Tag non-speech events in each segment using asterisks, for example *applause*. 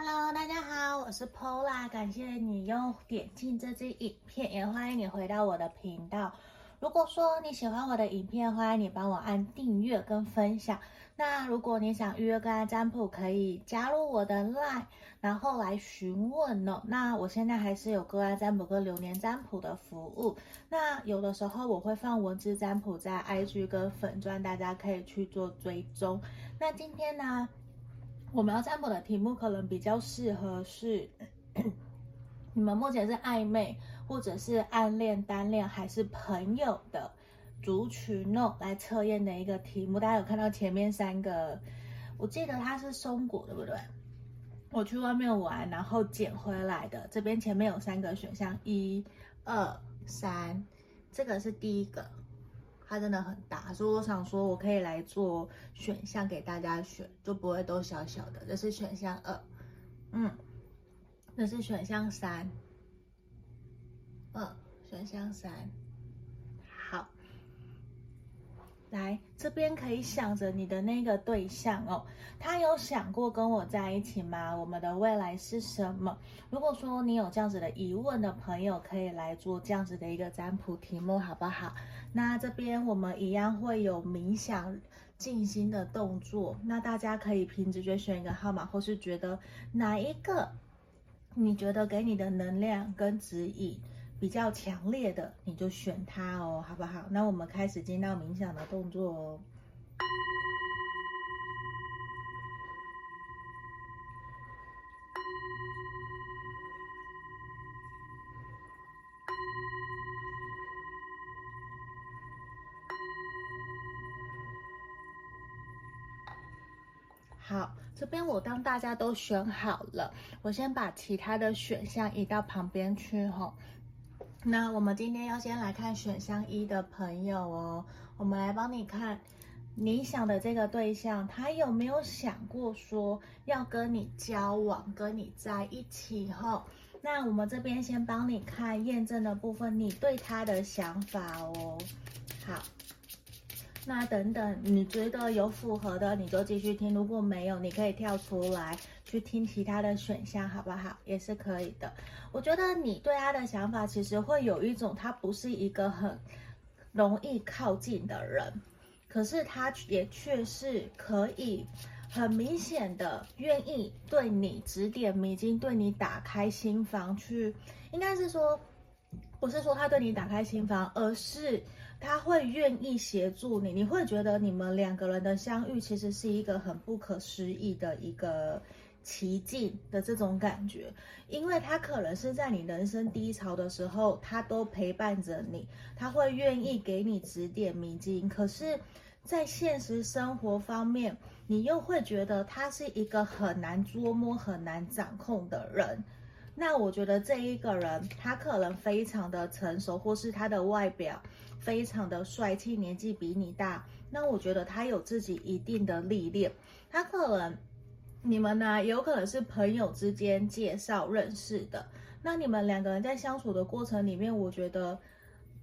Hello，大家好，我是 Pola，感谢你又点进这支影片，也欢迎你回到我的频道。如果说你喜欢我的影片，欢迎你帮我按订阅跟分享。那如果你想预约个案占卜，可以加入我的 LINE，然后来询问哦。那我现在还是有个案占卜跟流年占卜的服务。那有的时候我会放文字占卜在 IG 跟粉专，大家可以去做追踪。那今天呢，我们要占卜的题目可能比较适合是 *clears throat* 你们目前是暧昧，或者是暗恋、单恋还是朋友的族群哦，来测验的一个题目。大家有看到前面三个？我记得它是松果，对不对？我去外面玩，然后捡回来的。这边前面有三个选项，一、二、三，这个是第一个。它真的很大，所以我想说，我可以来做选项给大家选，就不会都小小的。这是选项二，嗯，这是选项三，嗯，选项三，好，来这边可以想着你的那个对象哦，他有想过跟我在一起吗？我们的未来是什么？如果说你有这样子的疑问的朋友，可以来做这样子的一个占卜题目，好不好？那这边我们一样会有冥想静心的动作，那大家可以凭直觉选一个号码，或是觉得哪一个你觉得给你的能量跟指引比较强烈的，你就选它哦，好不好？那我们开始进到冥想的动作哦。好，这边我当大家都选好了，我先把其他的选项移到旁边去吼。那我们今天要先来看选项一的朋友哦，我们来帮你看，你想的这个对象，他有没有想过说要跟你交往，跟你在一起吼？那我们这边先帮你看验证的部分，你对他的想法哦。好。那等等，你觉得有符合的，你就继续听；如果没有，你可以跳出来去听其他的选项，好不好？也是可以的。我觉得你对他的想法，其实会有一种，他不是一个很容易靠近的人，可是他也确实可以很明显的愿意对你指点迷津，对你打开心房去。应该是说，不是说他对你打开心房，而是。他会愿意协助你，你会觉得你们两个人的相遇其实是一个很不可思议的一个奇迹的这种感觉，因为他可能是在你人生低潮的时候，他都陪伴着你，他会愿意给你指点迷津。可是，在现实生活方面，你又会觉得他是一个很难捉摸、很难掌控的人。那我觉得这一个人，他可能非常的成熟，或是他的外表非常的帅气，年纪比你大。那我觉得他有自己一定的历练，他可能你们呢，有可能是朋友之间介绍认识的。那你们两个人在相处的过程里面，我觉得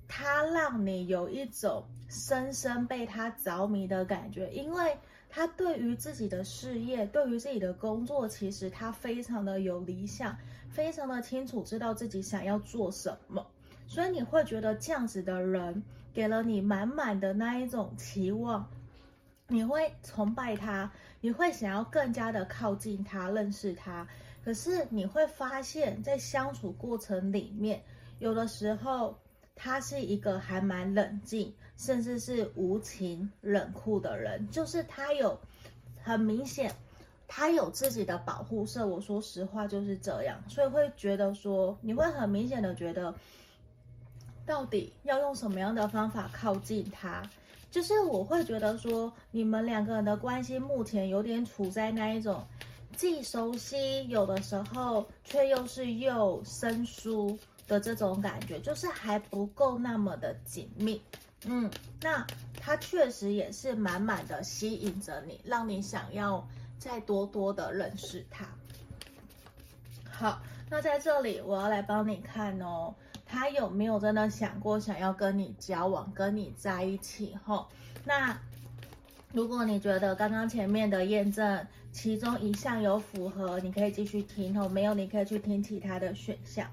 他让你有一种深深被他着迷的感觉，因为。他对于自己的事业，对于自己的工作，其实他非常的有理想，非常的清楚知道自己想要做什么，所以你会觉得这样子的人给了你满满的那一种期望，你会崇拜他，你会想要更加的靠近他，认识他。可是你会发现在相处过程里面，有的时候。他是一个还蛮冷静，甚至是无情冷酷的人，就是他有很明显，他有自己的保护色。我说实话就是这样，所以会觉得说，你会很明显的觉得，到底要用什么样的方法靠近他？就是我会觉得说，你们两个人的关系目前有点处在那一种既熟悉，有的时候却又是又生疏。的这种感觉就是还不够那么的紧密，嗯，那他确实也是满满的吸引着你，让你想要再多多的认识他。好，那在这里我要来帮你看哦，他有没有真的想过想要跟你交往，跟你在一起？吼，那如果你觉得刚刚前面的验证其中一项有符合，你可以继续听哦；没有，你可以去听其他的选项。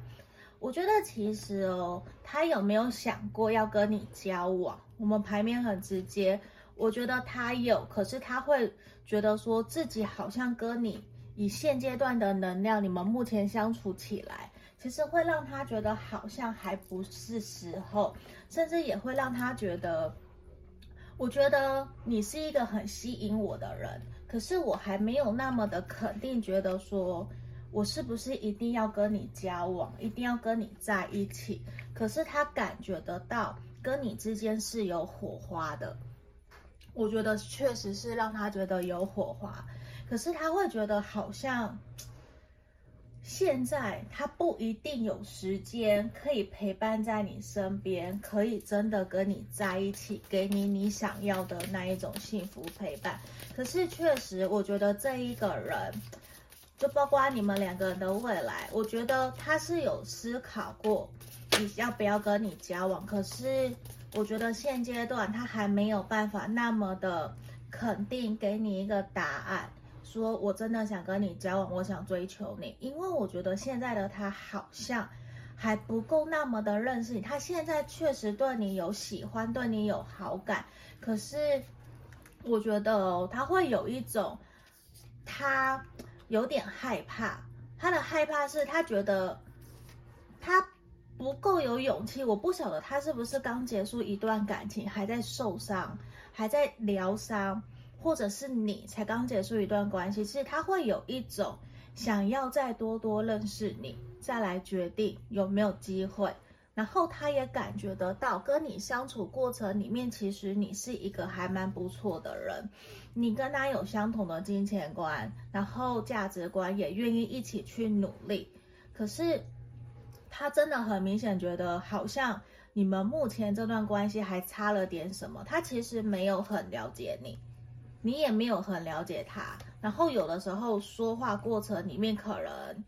我觉得其实哦，他有没有想过要跟你交往？我们牌面很直接，我觉得他有，可是他会觉得说自己好像跟你以现阶段的能量，你们目前相处起来，其实会让他觉得好像还不是时候，甚至也会让他觉得，我觉得你是一个很吸引我的人，可是我还没有那么的肯定，觉得说。我是不是一定要跟你交往，一定要跟你在一起？可是他感觉得到跟你之间是有火花的，我觉得确实是让他觉得有火花。可是他会觉得好像现在他不一定有时间可以陪伴在你身边，可以真的跟你在一起，给你你想要的那一种幸福陪伴。可是确实，我觉得这一个人。就包括你们两个人的未来，我觉得他是有思考过你要不要跟你交往，可是我觉得现阶段他还没有办法那么的肯定给你一个答案，说我真的想跟你交往，我想追求你，因为我觉得现在的他好像还不够那么的认识你，他现在确实对你有喜欢，对你有好感，可是我觉得，他会有一种他。有点害怕，他的害怕是他觉得他不够有勇气。我不晓得他是不是刚结束一段感情，还在受伤，还在疗伤，或者是你才刚结束一段关系，其实他会有一种想要再多多认识你，再来决定有没有机会。然后他也感觉得到，跟你相处过程里面，其实你是一个还蛮不错的人，你跟他有相同的金钱观，然后价值观也愿意一起去努力。可是他真的很明显觉得，好像你们目前这段关系还差了点什么。他其实没有很了解你，你也没有很了解他。然后有的时候说话过程里面可能。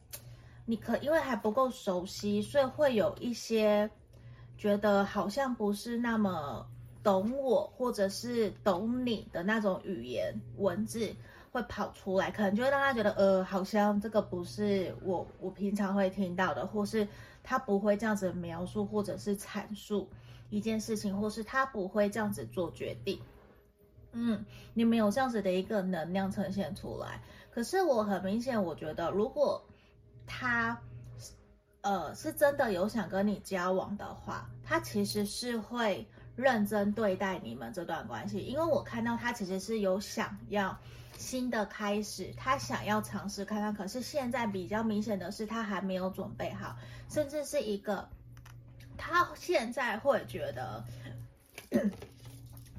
你可因为还不够熟悉，所以会有一些觉得好像不是那么懂我，或者是懂你的那种语言文字会跑出来，可能就会让他觉得，呃，好像这个不是我我平常会听到的，或是他不会这样子描述，或者是阐述一件事情，或是他不会这样子做决定。嗯，你们有这样子的一个能量呈现出来，可是我很明显，我觉得如果。他，呃，是真的有想跟你交往的话，他其实是会认真对待你们这段关系，因为我看到他其实是有想要新的开始，他想要尝试看看，可是现在比较明显的是他还没有准备好，甚至是一个他现在会觉得，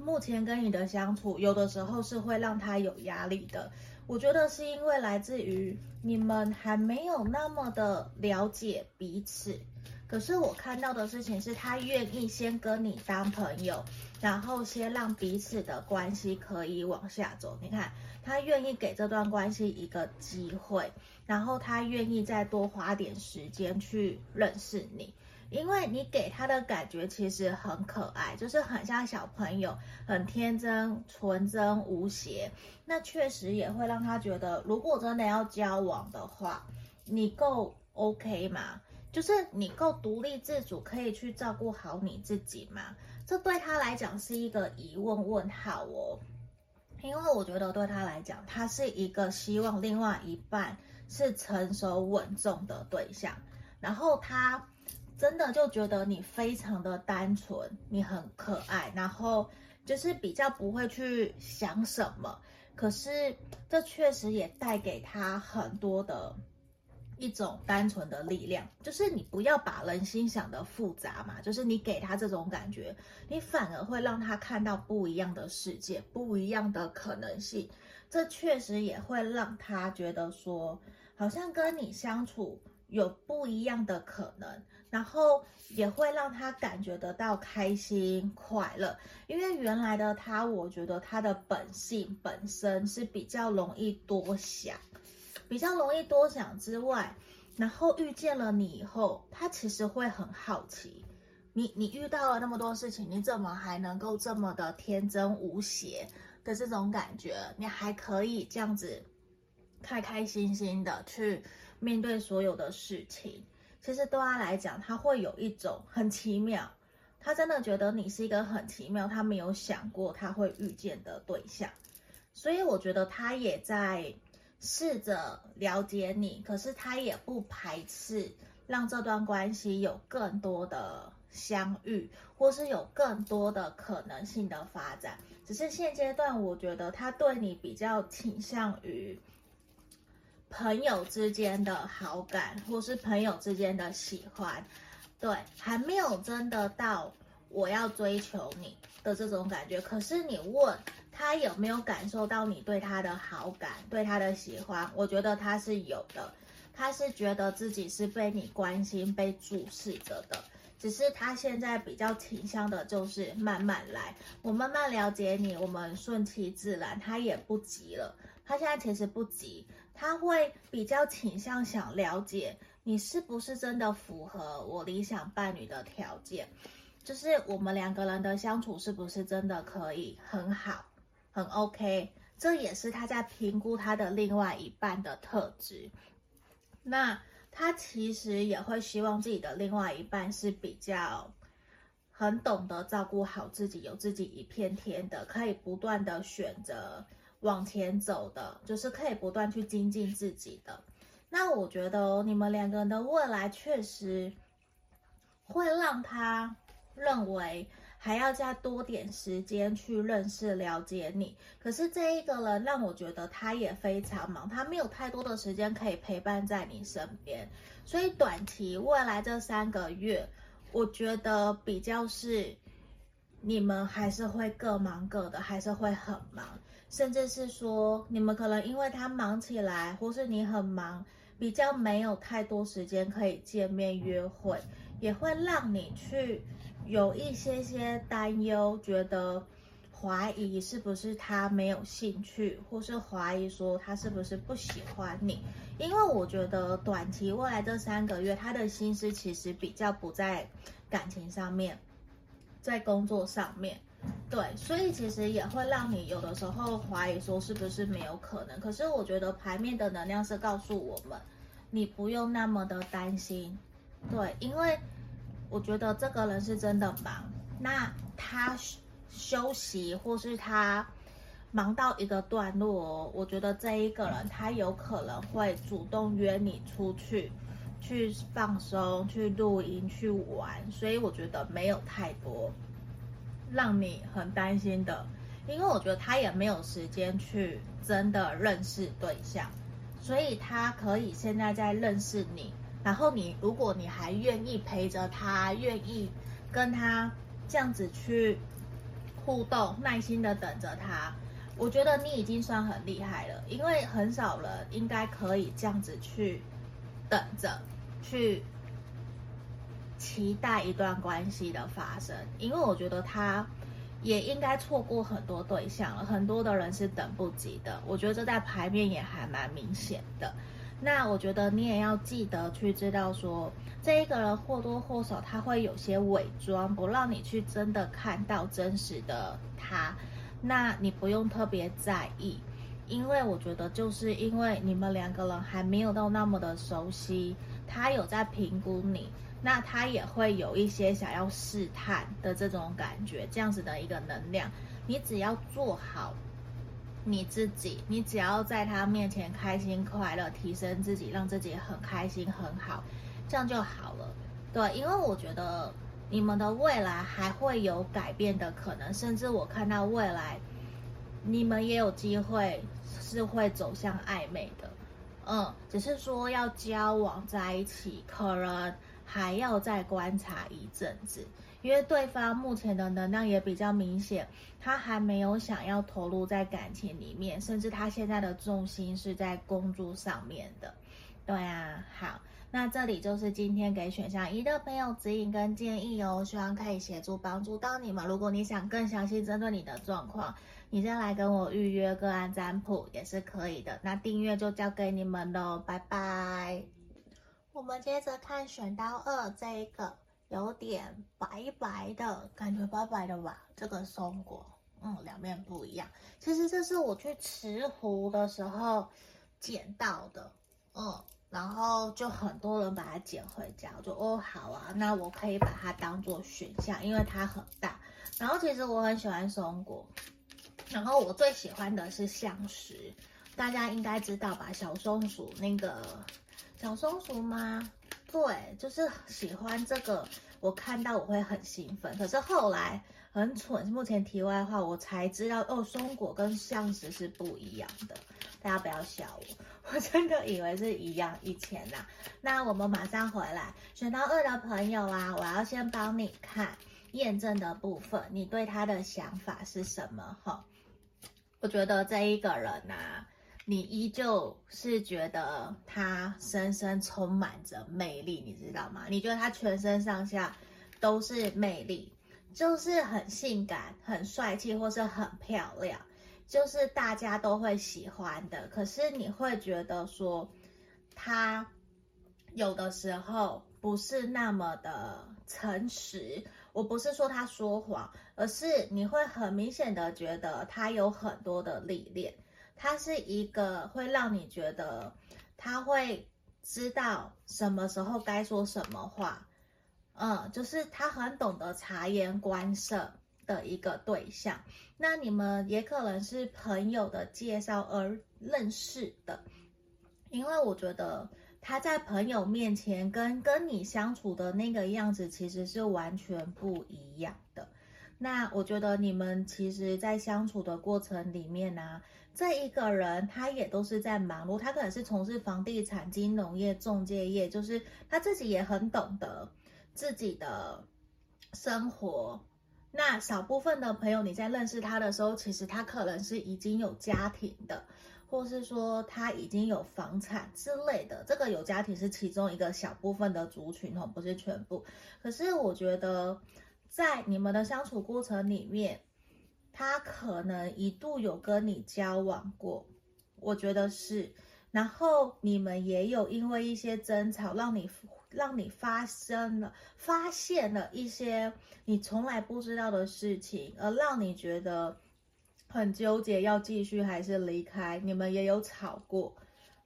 目前跟你的相处有的时候是会让他有压力的。我觉得是因为来自于你们还没有那么的了解彼此，可是我看到的事情是他愿意先跟你当朋友，然后先让彼此的关系可以往下走。你看，他愿意给这段关系一个机会，然后他愿意再多花点时间去认识你。因为你给他的感觉其实很可爱，就是很像小朋友，很天真、纯真、无邪。那确实也会让他觉得，如果真的要交往的话，你够 OK 吗？就是你够独立自主，可以去照顾好你自己吗？这对他来讲是一个疑问问号哦。因为我觉得对他来讲，他是一个希望另外一半是成熟稳重的对象，然后他。真的就觉得你非常的单纯，你很可爱，然后就是比较不会去想什么。可是这确实也带给他很多的一种单纯的力量，就是你不要把人心想的复杂嘛，就是你给他这种感觉，你反而会让他看到不一样的世界，不一样的可能性。这确实也会让他觉得说，好像跟你相处有不一样的可能。然后也会让他感觉得到开心快乐，因为原来的他，我觉得他的本性本身是比较容易多想，比较容易多想之外，然后遇见了你以后，他其实会很好奇，你你遇到了那么多事情，你怎么还能够这么的天真无邪的这种感觉？你还可以这样子开开心心的去面对所有的事情。其实对他来讲，他会有一种很奇妙，他真的觉得你是一个很奇妙，他没有想过他会遇见的对象。所以我觉得他也在试着了解你，可是他也不排斥让这段关系有更多的相遇，或是有更多的可能性的发展。只是现阶段，我觉得他对你比较倾向于朋友之间的好感，或是朋友之间的喜欢，对，还没有真的到我要追求你的这种感觉。可是你问。他有没有感受到你对他的好感，对他的喜欢？我觉得他是有的，他是觉得自己是被你关心、被注视着的。只是他现在比较倾向的就是慢慢来，我慢慢了解你，我们顺其自然。他也不急了，他现在其实不急，他会比较倾向想了解你是不是真的符合我理想伴侣的条件，就是我们两个人的相处是不是真的可以很好。很 OK，这也是他在评估他的另外一半的特质。那他其实也会希望自己的另外一半是比较很懂得照顾好自己，有自己一片天的，可以不断的选择往前走的，就是可以不断去精进自己的。那我觉得，你们两个人的未来确实会让他认为。还要再多点时间去认识、了解你。可是这一个人让我觉得他也非常忙，他没有太多的时间可以陪伴在你身边。所以短期未来这三个月，我觉得比较是你们还是会各忙各的，还是会很忙，甚至是说你们可能因为他忙起来，或是你很忙，比较没有太多时间可以见面约会，也会让你去。有一些些担忧，觉得怀疑是不是他没有兴趣，或是怀疑说他是不是不喜欢你。因为我觉得短期未来这三个月，他的心思其实比较不在感情上面，在工作上面。对，所以其实也会让你有的时候怀疑说是不是没有可能。可是我觉得牌面的能量是告诉我们，你不用那么的担心。对，因为。我觉得这个人是真的忙，那他休息或是他忙到一个段落，我觉得这一个人他有可能会主动约你出去，去放松、去露营、去玩，所以我觉得没有太多让你很担心的，因为我觉得他也没有时间去真的认识对象，所以他可以现在在认识你。然后你，如果你还愿意陪着他，愿意跟他这样子去互动，耐心的等着他，我觉得你已经算很厉害了，因为很少人应该可以这样子去等着，去期待一段关系的发生，因为我觉得他也应该错过很多对象了，很多的人是等不及的，我觉得这在牌面也还蛮明显的。那我觉得你也要记得去知道说，这一个人或多或少他会有些伪装，不让你去真的看到真实的他。那你不用特别在意，因为我觉得就是因为你们两个人还没有到那么的熟悉，他有在评估你，那他也会有一些想要试探的这种感觉，这样子的一个能量，你只要做好。你自己，你只要在他面前开心快乐，提升自己，让自己很开心很好，这样就好了。对，因为我觉得你们的未来还会有改变的可能，甚至我看到未来你们也有机会是会走向暧昧的。嗯，只是说要交往在一起，可能还要再观察一阵子。因为对方目前的能量也比较明显，他还没有想要投入在感情里面，甚至他现在的重心是在工作上面的。对啊，好，那这里就是今天给选项一的朋友指引跟建议哦，希望可以协助帮助到你们。如果你想更详细针对你的状况，你再来跟我预约个案占卜也是可以的。那订阅就交给你们喽，拜拜。我们接着看选到二这一个。有点白白的感觉，白白的吧？这个松果，嗯，两面不一样。其实这是我去池湖的时候捡到的，嗯，然后就很多人把它捡回家，我就哦好啊，那我可以把它当做选项，因为它很大。然后其实我很喜欢松果，然后我最喜欢的是橡石，大家应该知道吧？小松鼠那个小松鼠吗？对，就是喜欢这个，我看到我会很兴奋。可是后来很蠢，目前题外话，我才知道哦，松果跟橡实是不一样的。大家不要笑我，*laughs* 我真的以为是一样。以前呐，那我们马上回来，选到二的朋友啊，我要先帮你看验证的部分，你对他的想法是什么？哈，我觉得这一个人啊，你依旧是觉得他深深充满着魅力，你知道吗？你觉得他全身上下都是魅力，就是很性感、很帅气，或是很漂亮。就是大家都会喜欢的，可是你会觉得说，他有的时候不是那么的诚实。我不是说他说谎，而是你会很明显的觉得他有很多的历练。他是一个会让你觉得他会知道什么时候该说什么话，嗯，就是他很懂得察言观色。的一个对象，那你们也可能是朋友的介绍而认识的，因为我觉得他在朋友面前跟跟你相处的那个样子其实是完全不一样的。那我觉得你们其实，在相处的过程里面呢、这一个人他也都是在忙碌，他可能是从事房地产、金融业、仲介业，就是他自己也很懂得自己的生活。那少部分的朋友，你在认识他的时候，其实他可能是已经有家庭的，或是说他已经有房产之类的。这个有家庭是其中一个小部分的族群哦，不是全部。可是我觉得，在你们的相处过程里面，他可能一度有跟你交往过，我觉得是。然后你们也有因为一些争吵，让你。让你发生了，发现了一些你从来不知道的事情，而让你觉得很纠结，要继续还是离开？你们也有吵过，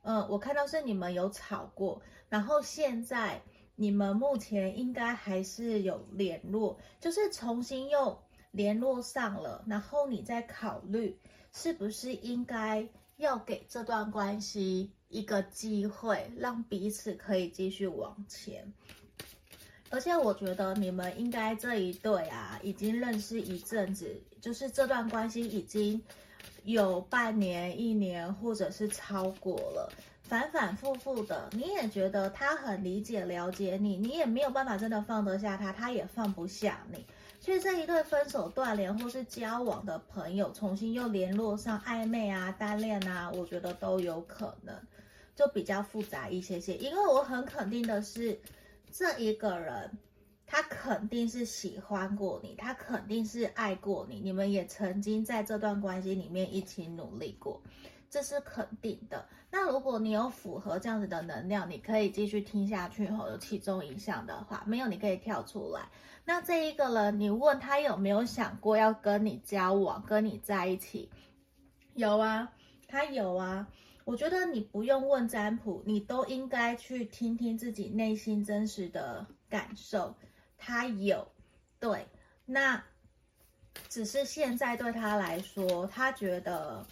嗯，我看到是你们有吵过，然后现在你们目前应该还是有联络，就是重新又联络上了，然后你再考虑是不是应该要给这段关系。一个机会，让彼此可以继续往前。而且我觉得你们应该这一对啊，已经认识一阵子，就是这段关系已经有半年、一年，或者是超过了，反反复复的。你也觉得他很理解、了解你，你也没有办法真的放得下他，他也放不下你。所以这一对分手断联或是交往的朋友，重新又联络上暧昧啊、单恋啊，我觉得都有可能。就比较复杂一些些，因为我很肯定的是，这一个人他肯定是喜欢过你，他肯定是爱过你，你们也曾经在这段关系里面一起努力过，这是肯定的。那如果你有符合这样子的能量，你可以继续听下去后有其中影响的话，没有你可以跳出来。那这一个人，你问他有没有想过要跟你交往，跟你在一起？有啊，他有啊。我觉得你不用问占卜，你都应该去听听自己内心真实的感受。他有，对，那只是现在对他来说，他觉得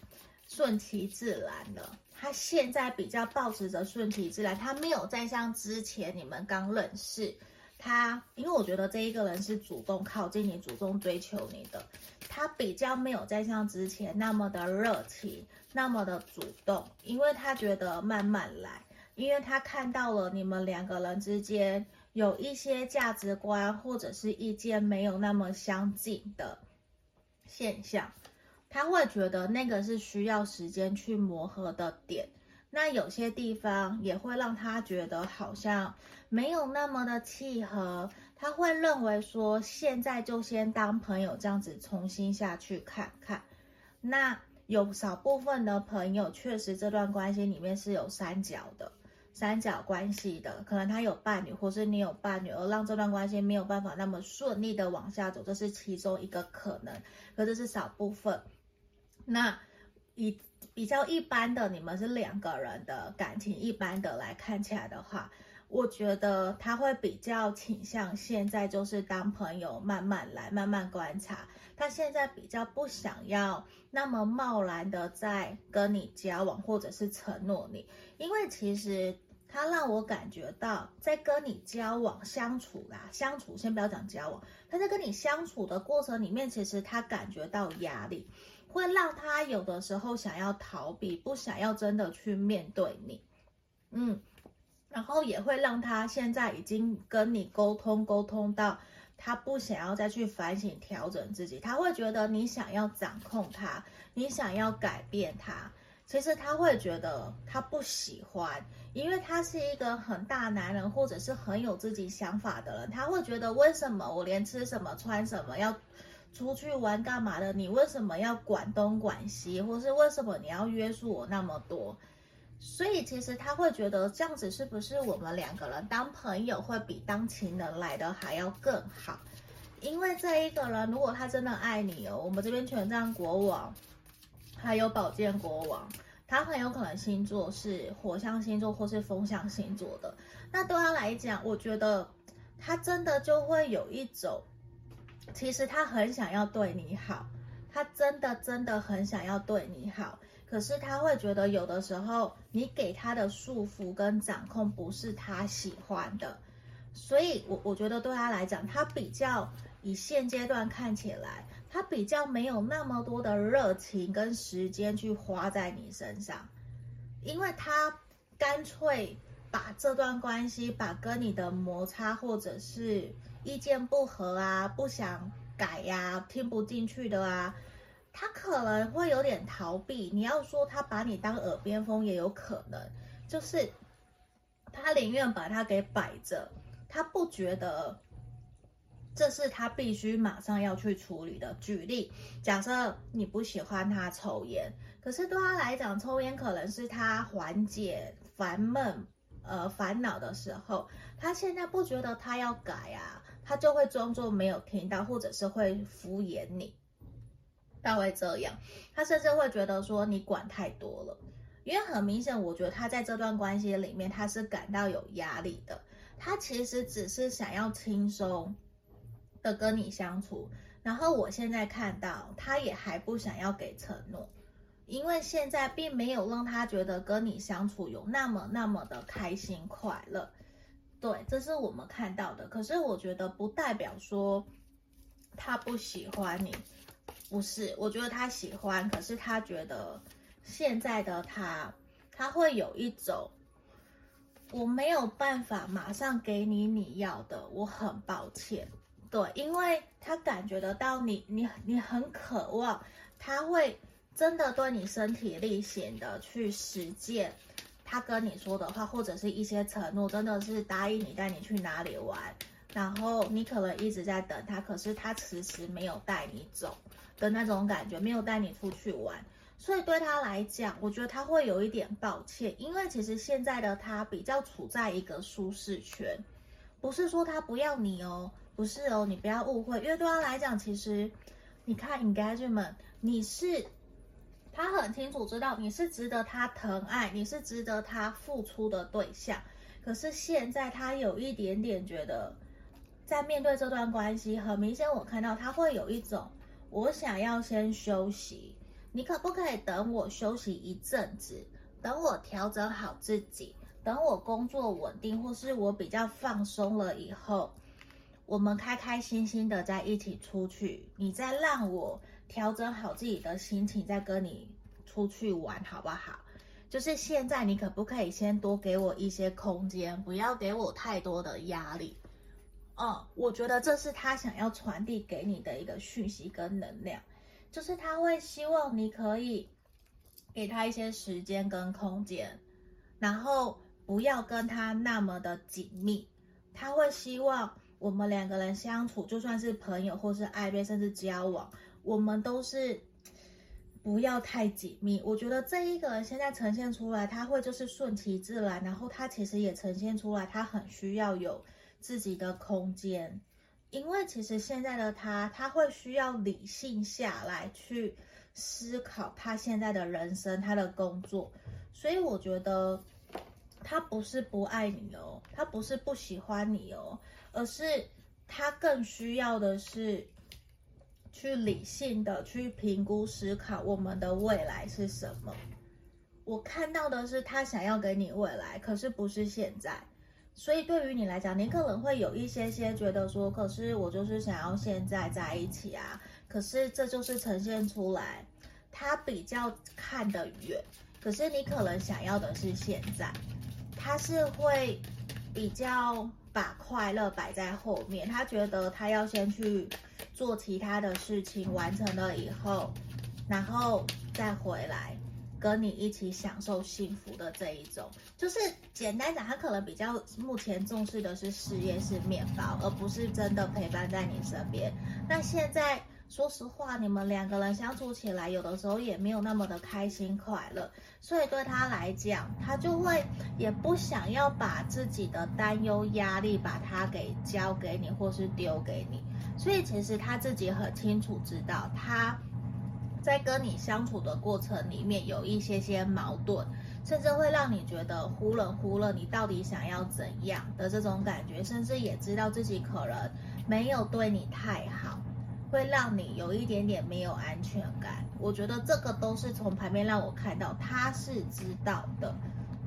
顺其自然了。他现在比较抱持着顺其自然，他没有再像之前你们刚认识他，因为我觉得这一个人是主动靠近你、主动追求你的，他比较没有再像之前那么的热情。那么的主动，因为他觉得慢慢来，因为他看到了你们两个人之间有一些价值观或者是意见没有那么相近的现象，他会觉得那个是需要时间去磨合的点。那有些地方也会让他觉得好像没有那么的契合，他会认为说现在就先当朋友这样子重新下去看看，那。有少部分的朋友，确实这段关系里面是有三角的，三角关系的，可能他有伴侣，或是你有伴侣，而让这段关系没有办法那么顺利的往下走，这是其中一个可能，可这是少部分。那以比较一般的，你们是两个人的感情一般的来看起来的话，我觉得他会比较倾向现在就是当朋友，慢慢来，慢慢观察。他现在比较不想要那么贸然的在跟你交往，或者是承诺你，因为其实他让我感觉到在跟你交往相处啦，相处先不要讲交往，他在跟你相处的过程里面，其实他感觉到压力，会让他有的时候想要逃避，不想要真的去面对你，嗯，然后也会让他现在已经跟你沟通沟通到。他不想要再去反省调整自己，他会觉得你想要掌控他，你想要改变他。其实他会觉得他不喜欢，因为他是一个很大男人，或者是很有自己想法的人。他会觉得为什么我连吃什么穿什么要出去玩干嘛的，你为什么要管东管西，或是为什么你要约束我那么多？所以其实他会觉得这样子是不是我们两个人当朋友会比当情人来的还要更好？因为这一个人如果他真的爱你哦，我们这边权杖国王还有宝剑国王，他很有可能星座是火象星座或是风象星座的。那对他来讲，我觉得他真的就会有一种，其实他很想要对你好，他真的真的很想要对你好。可是他会觉得有的时候你给他的束缚跟掌控不是他喜欢的，所以我我觉得对他来讲，他比较以现阶段看起来，他比较没有那么多的热情跟时间去花在你身上，因为他干脆把这段关系，把跟你的摩擦或者是意见不合啊，不想改呀，听不进去的啊。他可能会有点逃避，你要说他把你当耳边风也有可能，就是他宁愿把他给摆着，他不觉得这是他必须马上要去处理的。举例，假设你不喜欢他抽烟，可是对他来讲，抽烟可能是他缓解烦闷、呃烦恼的时候，他现在不觉得他要改啊，他就会装作没有听到，或者是会敷衍你。他会这样，他甚至会觉得说你管太多了，因为很明显，我觉得他在这段关系里面他是感到有压力的。他其实只是想要轻松的跟你相处，然后我现在看到他也还不想要给承诺，因为现在并没有让他觉得跟你相处有那么那么的开心快乐。对，这是我们看到的。可是我觉得不代表说他不喜欢你。不是，我觉得他喜欢，可是他觉得现在的他，他会有一种我没有办法马上给你你要的，我很抱歉。对，因为他感觉得到你，你你很渴望，他会真的对你身体力行的去实践他跟你说的话，或者是一些承诺，真的是答应你带你去哪里玩，然后你可能一直在等他，可是他迟迟没有带你走。的那种感觉，没有带你出去玩，所以对他来讲，我觉得他会有一点抱歉，因为其实现在的他比较处在一个舒适圈，不是说他不要你哦，不是哦，你不要误会，因为对他来讲，其实你看 engagement，你是他很清楚知道你是值得他疼爱，你是值得他付出的对象，可是现在他有一点点觉得，在面对这段关系，很明显我看到他会有一种。我想要先休息，你可不可以等我休息一阵子？等我调整好自己，等我工作稳定，或是我比较放松了以后，我们开开心心的在一起出去。你再让我调整好自己的心情，再跟你出去玩，好不好？就是现在，你可不可以先多给我一些空间，不要给我太多的压力？哦，我觉得这是他想要传递给你的一个讯息跟能量，就是他会希望你可以给他一些时间跟空间，然后不要跟他那么的紧密。他会希望我们两个人相处，就算是朋友或是暧昧，甚至交往，我们都是不要太紧密。我觉得这一个人现在呈现出来，他会就是顺其自然，然后他其实也呈现出来，他很需要有。自己的空间，因为其实现在的他，他会需要理性下来去思考他现在的人生，他的工作。所以我觉得他不是不爱你哦，他不是不喜欢你哦，而是他更需要的是去理性的去评估思考我们的未来是什么。我看到的是他想要给你未来，可是不是现在。所以对于你来讲，你可能会有一些些觉得说，可是我就是想要现在在一起啊。可是这就是呈现出来，他比较看得远。可是你可能想要的是现在，他是会比较把快乐摆在后面。他觉得他要先去做其他的事情，完成了以后，然后再回来。跟你一起享受幸福的这一种，就是简单讲，他可能比较目前重视的是事业是面包，而不是真的陪伴在你身边。那现在说实话，你们两个人相处起来，有的时候也没有那么的开心快乐，所以对他来讲，他就会也不想要把自己的担忧压力把它给交给你，或是丢给你。所以其实他自己很清楚知道他。在跟你相处的过程里面，有一些些矛盾，甚至会让你觉得忽冷忽热，你到底想要怎样的这种感觉，甚至也知道自己可能没有对你太好，会让你有一点点没有安全感。我觉得这个都是从牌面让我看到他是知道的，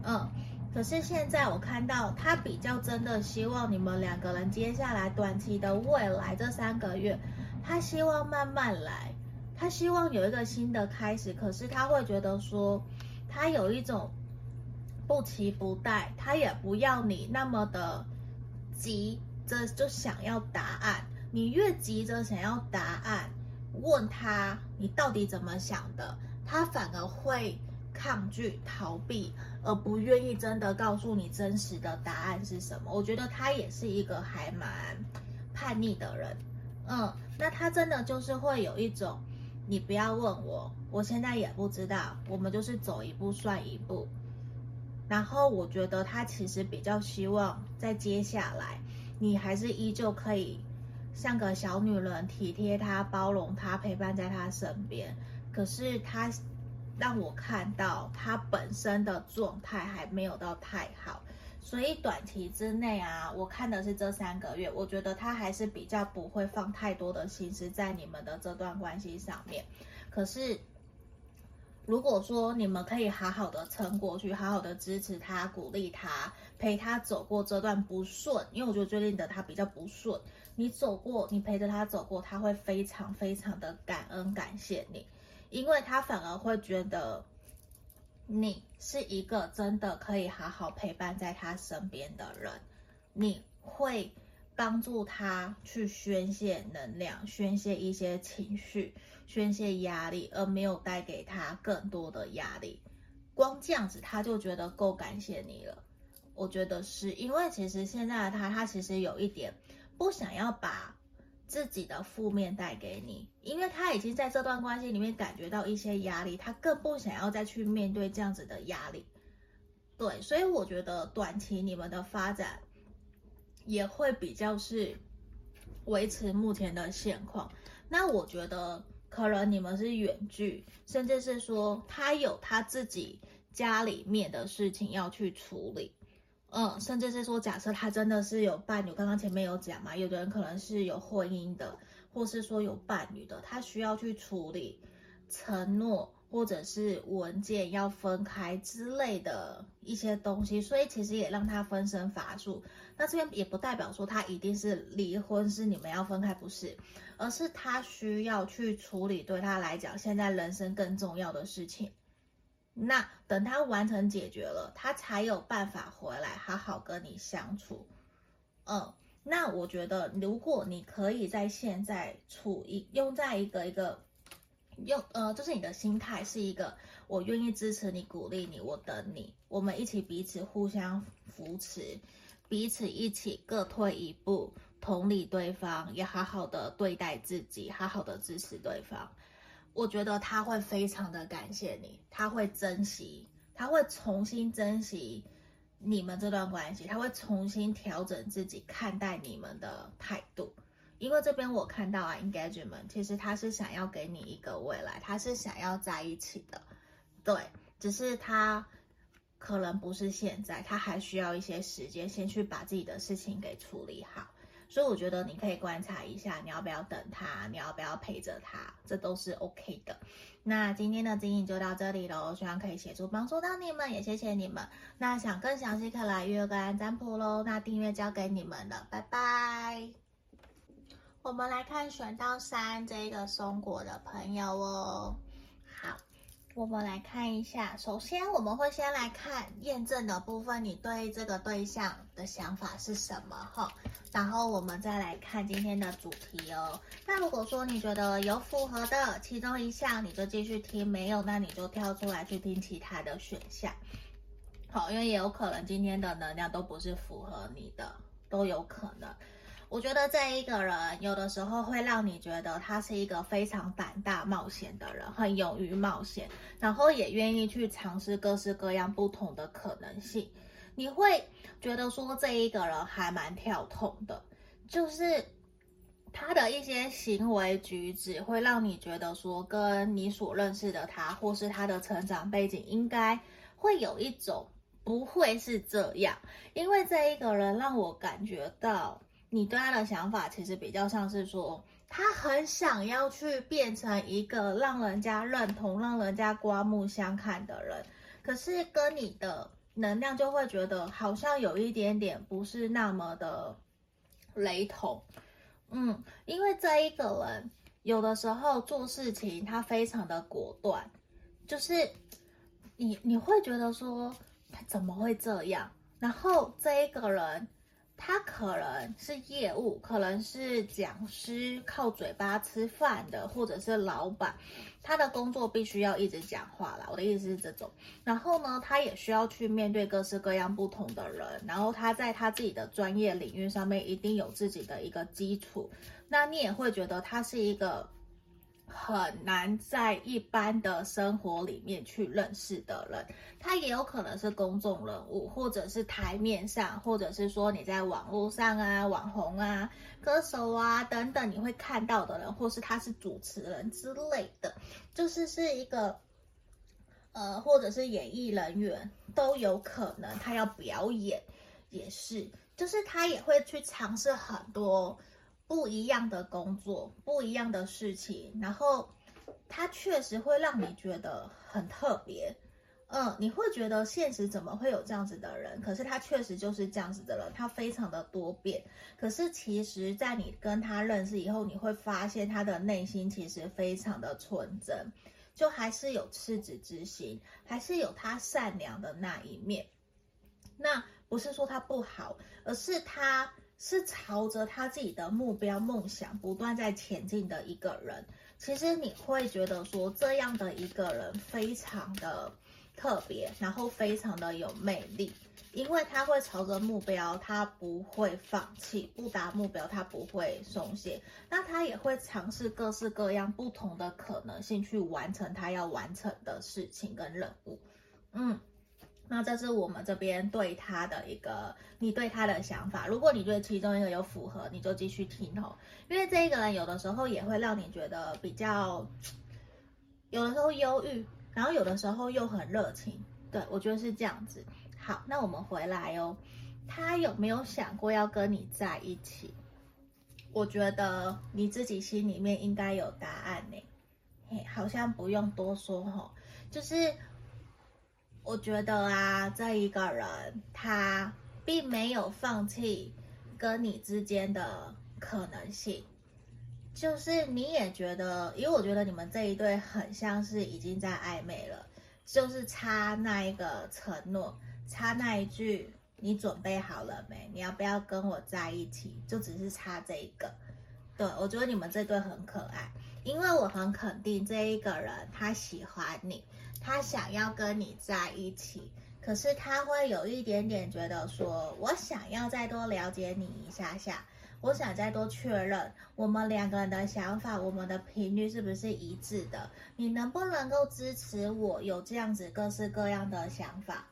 嗯，可是现在我看到他比较真的希望你们两个人接下来短期的未来这三个月，他希望慢慢来。他希望有一个新的开始，可是他会觉得说，他有一种不期不待，他也不要你那么的急着就想要答案。你越急着想要答案，问他你到底怎么想的，他反而会抗拒逃避，而不愿意真的告诉你真实的答案是什么。我觉得他也是一个还蛮叛逆的人，嗯，那他真的就是会有一种。你不要问我，我现在也不知道。我们就是走一步算一步。然后我觉得他其实比较希望在接下来，你还是依旧可以像个小女人，体贴他、包容他、陪伴在他身边。可是他让我看到他本身的状态还没有到太好。所以短期之内啊，我看的是这三个月，我觉得他还是比较不会放太多的心思在你们的这段关系上面。可是，如果说你们可以好好的撑过去，好好的支持他、鼓励他、陪他走过这段不顺，因为我觉得最近的他比较不顺，你走过，你陪着他走过，他会非常非常的感恩感谢你，因为他反而会觉得。你是一个真的可以好好陪伴在他身边的人，你会帮助他去宣泄能量、宣泄一些情绪、宣泄压力，而没有带给他更多的压力。光这样子他就觉得够感谢你了。我觉得是因为其实现在的他，他其实有一点不想要把。自己的负面带给你，因为他已经在这段关系里面感觉到一些压力，他更不想要再去面对这样子的压力。对，所以我觉得短期你们的发展也会比较是维持目前的现况。那我觉得可能你们是远距，甚至是说他有他自己家里面的事情要去处理。嗯，甚至是说，假设他真的是有伴侣，刚刚前面有讲嘛，有的人可能是有婚姻的，或是说有伴侣的，他需要去处理承诺或者是文件要分开之类的一些东西，所以其实也让他分身乏术。那这边也不代表说他一定是离婚，是你们要分开，不是，而是他需要去处理对他来讲现在人生更重要的事情。那等他完成解决了，他才有办法回来好好跟你相处。嗯，那我觉得，如果你可以在现在处一用在一个一个用呃，就是你的心态是一个，我愿意支持你、鼓励你，我等你，我们一起彼此互相扶持，彼此一起各退一步，同理对方，也好好的对待自己，好好的支持对方。我觉得他会非常的感谢你，他会珍惜，他会重新珍惜你们这段关系，他会重新调整自己看待你们的态度，因为这边我看到啊，engagement 其实他是想要给你一个未来，他是想要在一起的，对，只是他可能不是现在，他还需要一些时间，先去把自己的事情给处理好。所以我觉得你可以观察一下，你要不要等他，你要不要陪着他，这都是 OK 的。那今天的指引就到这里喽，希望可以协助帮助到你们，也谢谢你们。那想更详细可以来预约个案占卜喽。那订阅交给你们了，拜拜。我们来看选到三这个松果的朋友哦。我们来看一下。首先，我们会先来看验证的部分，你对这个对象的想法是什么？哈。然后我们再来看今天的主题哦。那如果说你觉得有符合的其中一项，你就继续听；没有，那你就跳出来去听其他的选项。好，因为也有可能今天的能量都不是符合你的，都有可能。我觉得这一个人有的时候会让你觉得他是一个非常胆大冒险的人，很勇于冒险，然后也愿意去尝试各式各样不同的可能性。你会觉得说这一个人还蛮跳痛的，就是他的一些行为举止会让你觉得说，跟你所认识的他，或是他的成长背景，应该会有一种不会是这样，因为这一个人让我感觉到你对他的想法其实比较像是说，他很想要去变成一个让人家认同、让人家刮目相看的人，可是跟你的。能量就会觉得好像有一点点不是那么的雷同，嗯，因为这一个人有的时候做事情他非常的果断，就是你你会觉得说他怎么会这样？然后这一个人他可能是业务，可能是讲师，靠嘴巴吃饭的，或者是老板。他的工作必须要一直讲话啦，我的意思是这种。然后呢，他也需要去面对各式各样不同的人。然后他在他自己的专业领域上面一定有自己的一个基础。那你也会觉得他是一个。很难在一般的生活里面去认识的人，他也有可能是公众人物，或者是台面上，或者是说你在网络上啊、网红啊、歌手啊等等，你会看到的人，或是他是主持人之类的，就是是一个，呃，或者是演艺人员都有可能，他要表演也是，就是他也会去尝试很多。不一样的工作，不一样的事情，然后他确实会让你觉得很特别，嗯，你会觉得现实怎么会有这样子的人？可是他确实就是这样子的人，他非常的多变。可是其实，在你跟他认识以后，你会发现他的内心其实非常的纯真，就还是有赤子之心，还是有他善良的那一面。那不是说他不好，而是他。是朝着他自己的目标、梦想不断在前进的一个人。其实你会觉得说，这样的一个人非常的特别，然后非常的有魅力，因为他会朝着目标，他不会放弃；不达目标，他不会松懈。那他也会尝试各式各样不同的可能性去完成他要完成的事情跟任务。嗯。那这是我们这边对他的一个，你对他的想法。如果你觉得其中一个有符合，你就继续听哦。因为这一个人有的时候也会让你觉得比较，有的时候忧郁，然后有的时候又很热情。对，我觉得是这样子。好，那我们回来哦。他有没有想过要跟你在一起？我觉得你自己心里面应该有答案呢。嘿，好像不用多说哦，就是。我觉得啊，这一个人他并没有放弃跟你之间的可能性，就是你也觉得，因为我觉得你们这一对很像是已经在暧昧了，就是差那一个承诺，差那一句“你准备好了没？你要不要跟我在一起？”就只是差这一个。对，我觉得你们这对很可爱，因为我很肯定这一个人他喜欢你。他想要跟你在一起，可是他会有一点点觉得说，我想要再多了解你一下下，我想再多确认我们两个人的想法，我们的频率是不是一致的？你能不能够支持我有这样子各式各样的想法？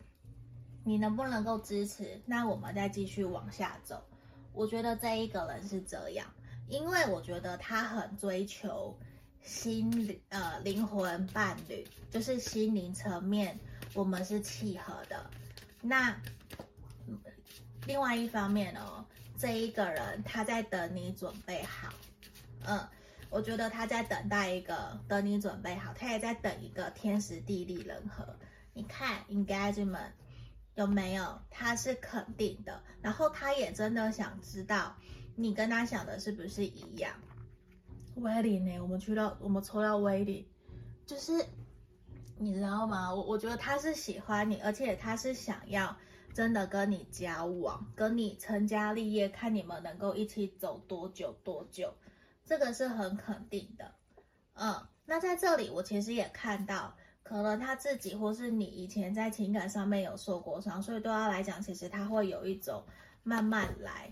你能不能够支持？那我们再继续往下走。我觉得这一个人是这样，因为我觉得他很追求心灵呃灵魂伴侣，就是心灵层面我们是契合的。那另外一方面哦，这一个人他在等你准备好，嗯，我觉得他在等待一个等你准备好，他也在等一个天时地利人和。你看，engagement 有没有？他是肯定的，然后他也真的想知道你跟他想的是不是一样。Wedding 呢？我们去到我们抽到 Wedding，就是你知道吗？我我觉得他是喜欢你，而且他是想要真的跟你交往，跟你成家立业，看你们能够一起走多久多久，这个是很肯定的。嗯，那在这里我其实也看到。可能他自己或是你以前在情感上面有受过伤，所以对他来讲，其实他会有一种慢慢来，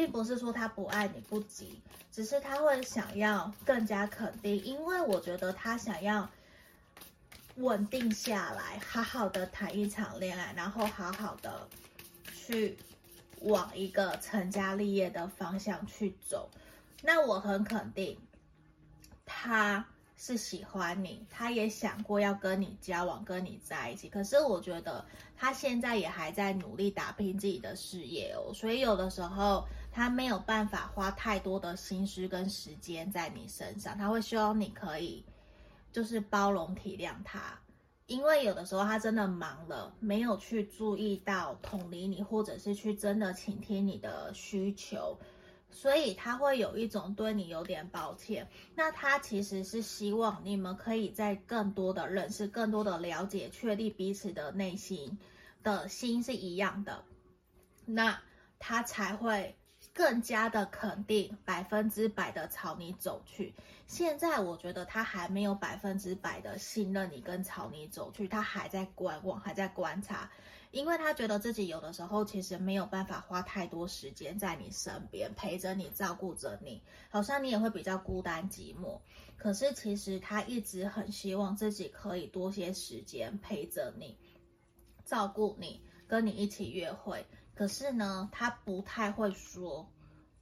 并不是说他不爱你不急，只是他会想要更加肯定，因为我觉得他想要稳定下来，好好的谈一场恋爱，然后好好的去往一个成家立业的方向去走。那我很肯定他。是喜欢你，他也想过要跟你交往，跟你在一起。可是我觉得他现在也还在努力打拼自己的事业哦，所以有的时候他没有办法花太多的心思跟时间在你身上。他会希望你可以就是包容体谅他，因为有的时候他真的忙了，没有去注意到同理你，或者是去真的倾听你的需求。所以他会有一种对你有点抱歉，那他其实是希望你们可以在更多的认识、更多的了解、确立彼此的内心的心是一样的，那他才会更加的肯定，百分之百的朝你走去。现在我觉得他还没有百分之百的信任你跟朝你走去，他还在观望，还在观察。因为他觉得自己有的时候其实没有办法花太多时间在你身边陪着你，照顾着你，好像你也会比较孤单寂寞。可是其实他一直很希望自己可以多些时间陪着你，照顾你，跟你一起约会。可是呢，他不太会说，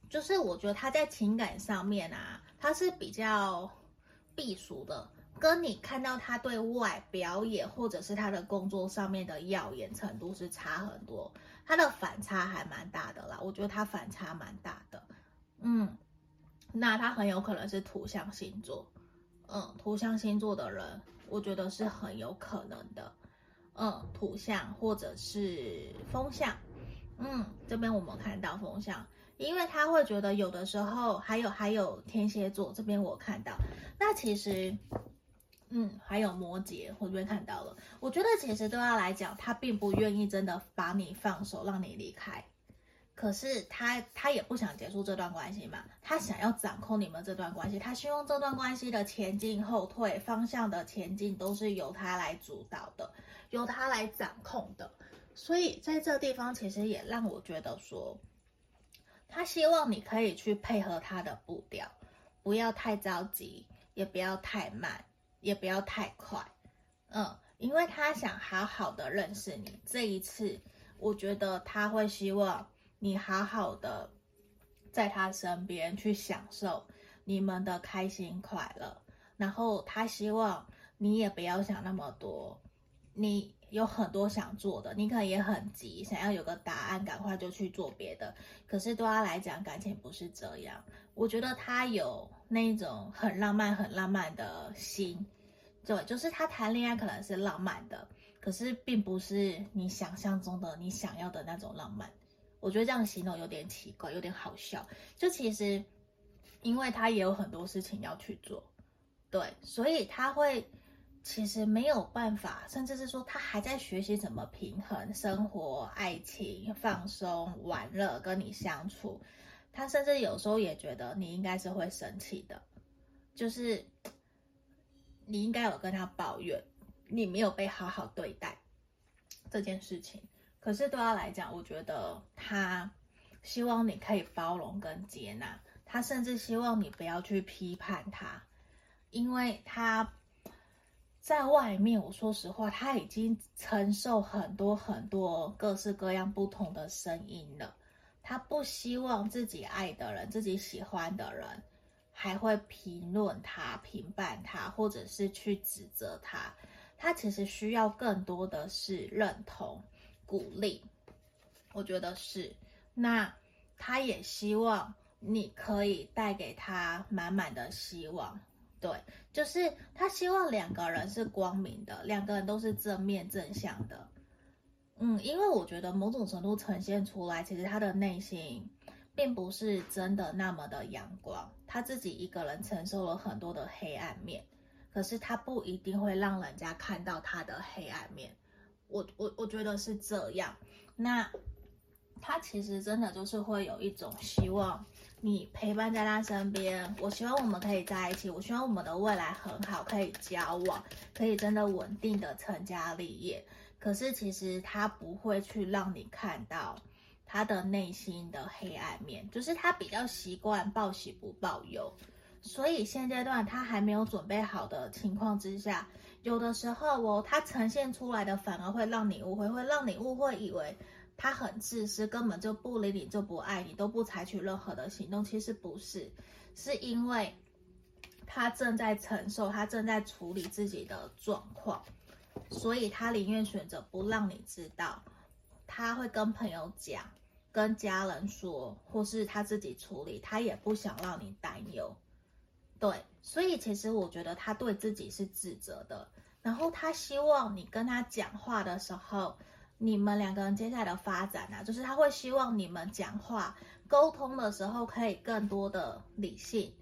就是我觉得他在情感上面啊，他是比较避俗的。跟你看到他对外表演或者是他的工作上面的耀眼程度是差很多，他的反差还蛮大的啦。我觉得他反差蛮大的，嗯，那他很有可能是土象星座，嗯，土象星座的人，我觉得是很有可能的，嗯，土象或者是风象，嗯，这边我们看到风向，因为他会觉得有的时候还有还有天蝎座这边我看到，那其实。嗯，还有摩羯，我这边看到了。我觉得其实对他来讲，他并不愿意真的把你放手，让你离开。可是他他也不想结束这段关系嘛，他想要掌控你们这段关系，他希望这段关系的前进后退方向的前进都是由他来主导的，由他来掌控的。所以在这地方，其实也让我觉得说，他希望你可以去配合他的步调，不要太着急，也不要太慢。也不要太快，嗯，因为他想好好的认识你。这一次，我觉得他会希望你好好的在他身边去享受你们的开心快乐。然后他希望你也不要想那么多，你有很多想做的，你可能也很急，想要有个答案，赶快就去做别的。可是对他来讲，感情不是这样。我觉得他有。那种很浪漫、很浪漫的心，对，就是他谈恋爱可能是浪漫的，可是并不是你想象中的、你想要的那种浪漫。我觉得这样形容有点奇怪，有点好笑。就其实，因为他也有很多事情要去做，对，所以他会其实没有办法，甚至是说他还在学习怎么平衡生活、爱情、放松、玩乐，跟你相处。他甚至有时候也觉得你应该是会生气的，就是你应该有跟他抱怨，你没有被好好对待这件事情。可是对他来讲，我觉得他希望你可以包容跟接纳，他甚至希望你不要去批判他，因为他在外面，我说实话，他已经承受很多很多各式各样不同的声音了。他不希望自己爱的人、自己喜欢的人还会评论他、评判他，或者是去指责他。他其实需要更多的是认同、鼓励。我觉得是。那他也希望你可以带给他满满的希望。对，就是他希望两个人是光明的，两个人都是正面正向的。嗯，因为我觉得某种程度呈现出来，其实他的内心并不是真的那么的阳光，他自己一个人承受了很多的黑暗面，可是他不一定会让人家看到他的黑暗面。我我我觉得是这样。那他其实真的就是会有一种希望你陪伴在他身边，我希望我们可以在一起，我希望我们的未来很好，可以交往，可以真的稳定的成家立业。可是其实他不会去让你看到他的内心的黑暗面，就是他比较习惯报喜不报忧，所以现阶段他还没有准备好的情况之下，有的时候哦，他呈现出来的反而会让你误会，会让你误会以为他很自私，根本就不理你，就不爱你，都不采取任何的行动。其实不是，是因为他正在承受，他正在处理自己的状况。所以他宁愿选择不让你知道，他会跟朋友讲，跟家人说，或是他自己处理，他也不想让你担忧。对，所以其实我觉得他对自己是自责的，然后他希望你跟他讲话的时候，你们两个人接下来的发展啊，就是他会希望你们讲话沟通的时候可以更多的理性，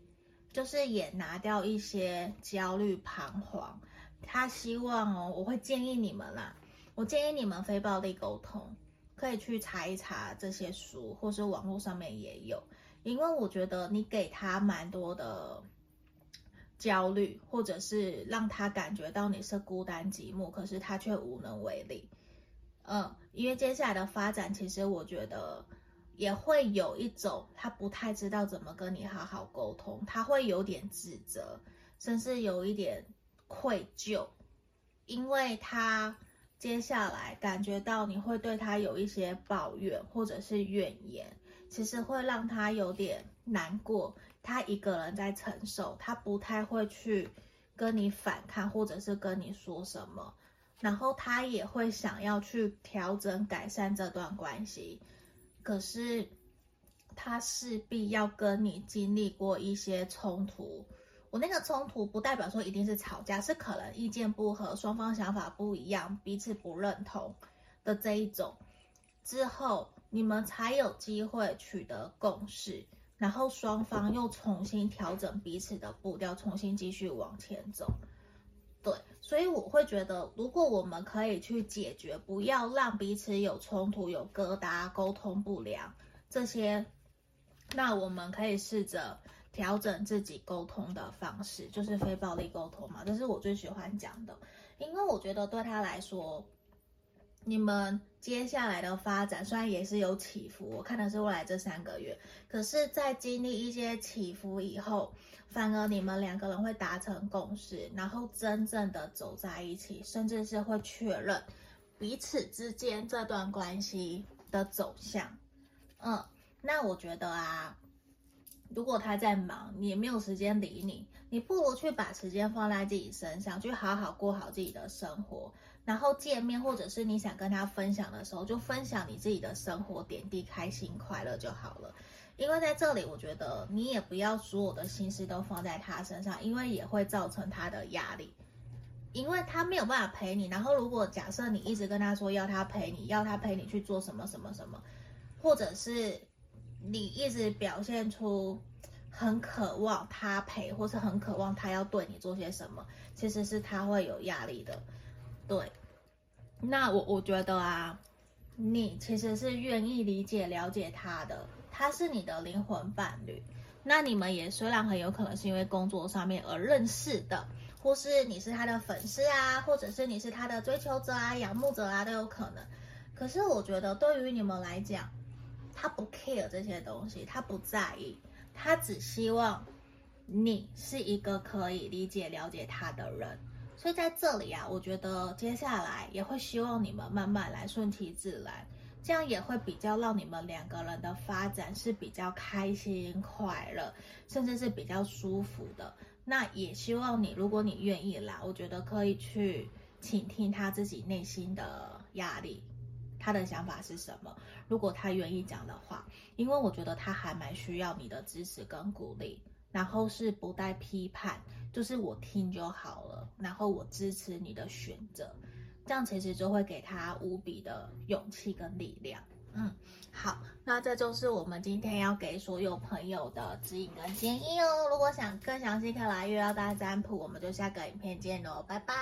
就是也拿掉一些焦虑彷徨。他希望哦，我会建议你们啦，我建议你们非暴力沟通，可以去查一查这些书，或是网络上面也有，因为我觉得你给他蛮多的焦虑，或者是让他感觉到你是孤单寂寞，可是他却无能为力。嗯，因为接下来的发展，其实我觉得也会有一种他不太知道怎么跟你好好沟通，他会有点自责，甚至有一点。愧疚，因为他接下来感觉到你会对他有一些抱怨或者是怨言，其实会让他有点难过。他一个人在承受，他不太会去跟你反抗或者是跟你说什么，然后他也会想要去调整改善这段关系，可是他势必要跟你经历过一些冲突。我那个冲突不代表说一定是吵架，是可能意见不合，双方想法不一样，彼此不认同的这一种，之后你们才有机会取得共识，然后双方又重新调整彼此的步调，重新继续往前走。对，所以我会觉得，如果我们可以去解决，不要让彼此有冲突、有疙瘩、沟通不良这些，那我们可以试着。调整自己沟通的方式，就是非暴力沟通嘛，这是我最喜欢讲的，因为我觉得对他来说，你们接下来的发展虽然也是有起伏，我看的是未来这三个月，可是，在经历一些起伏以后，反而你们两个人会达成共识，然后真正的走在一起，甚至是会确认彼此之间这段关系的走向。嗯，那我觉得啊。如果他在忙，你也没有时间理你，你不如去把时间放在自己身上，去好好过好自己的生活。然后见面，或者是你想跟他分享的时候，就分享你自己的生活点滴，开心快乐就好了。因为在这里，我觉得你也不要所有的心思都放在他身上，因为也会造成他的压力，因为他没有办法陪你。然后，如果假设你一直跟他说要他陪你，要他陪你去做什么什么什么，或者是。你一直表现出很渴望他陪，或是很渴望他要对你做些什么，其实是他会有压力的。对，那我我觉得啊，你其实是愿意理解、了解他的，他是你的灵魂伴侣。那你们也虽然很有可能是因为工作上面而认识的，或是你是他的粉丝啊，或者是你是他的追求者啊、仰慕者啊，都有可能。可是我觉得对于你们来讲，他不 care 这些东西，他不在意，他只希望你是一个可以理解、了解他的人。所以在这里啊，我觉得接下来也会希望你们慢慢来，顺其自然。这样也会比较让你们两个人的发展是比较开心、快乐，甚至是比较舒服的。那也希望你，如果你愿意啦，我觉得可以去倾听他自己内心的压力，他的想法是什么。如果他愿意讲的话，因为我觉得他还蛮需要你的支持跟鼓励。然后是不带批判，就是我听就好了，然后我支持你的选择，这样其实就会给他无比的勇气跟力量。嗯，好，那这就是我们今天要给所有朋友的指引跟建议哦。如果想更详细看来月亮大占卜，我们就下个影片见喽，拜拜。